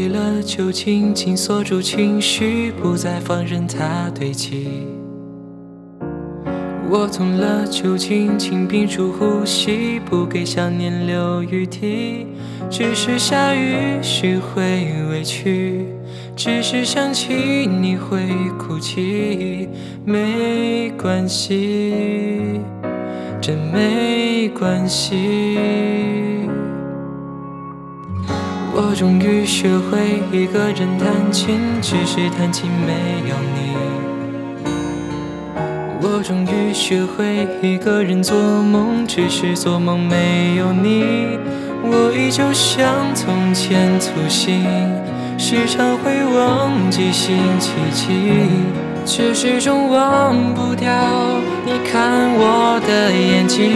离了旧情，紧锁住情绪，不再放任它堆积。我痛了旧情，请屏住呼吸，不给想念留余地。只是下雨时会委屈，只是想起你会哭泣。没关系，真没关系。我终于学会一个人弹琴，只是弹琴没有你。我终于学会一个人做梦，只是做梦没有你。我依旧像从前粗心，时常会忘记星期几，却始终忘不掉你看我的眼睛。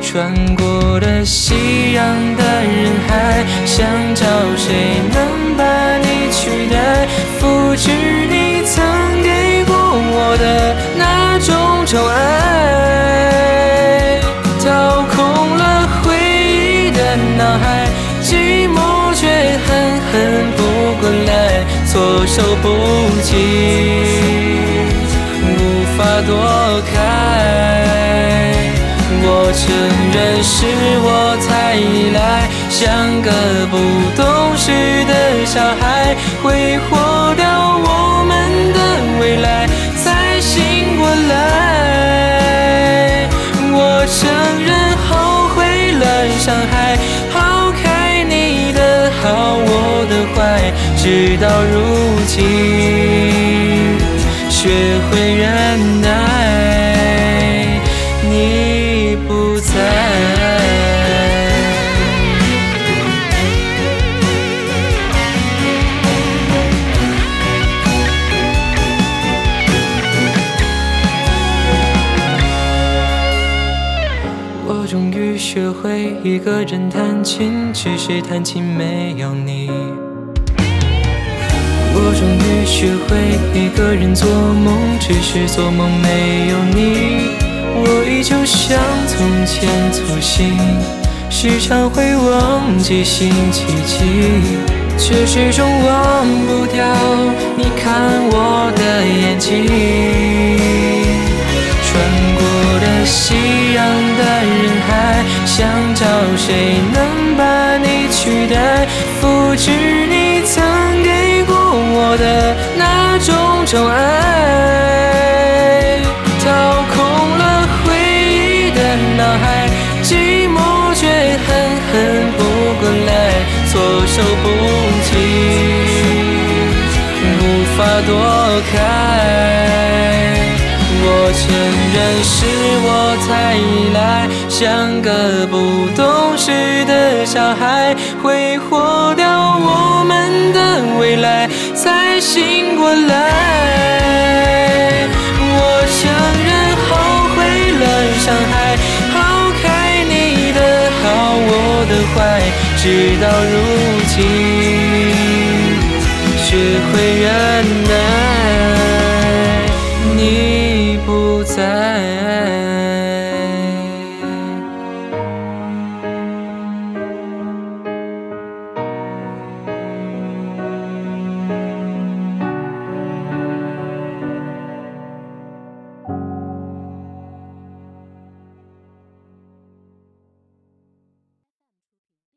穿过了夕阳的人海，想找谁能把你取代，复制你曾给过我的那种宠爱。掏空了回忆的脑海，寂寞却狠狠扑过来，措手不及，无法躲开。我承认是我太，像个不懂事的小孩，挥霍掉我们的未来，才醒过来。我承认后悔了，伤害，抛开你的好，我的坏，直到如今，学会一个人弹琴，只是弹琴没有你。我终于学会一个人做梦，只是做梦没有你。我依旧像从前粗心，时常会忘记星期几，却始终忘不掉你看我的眼睛。穿过了夕种宠爱。掏空了回忆的脑海，寂寞却狠狠扑过来，措手不及，无法躲开。我承认是我太依赖，像个不懂事的小孩，挥霍掉我们的未来，才醒过来。的坏，直到如今，学会忍耐。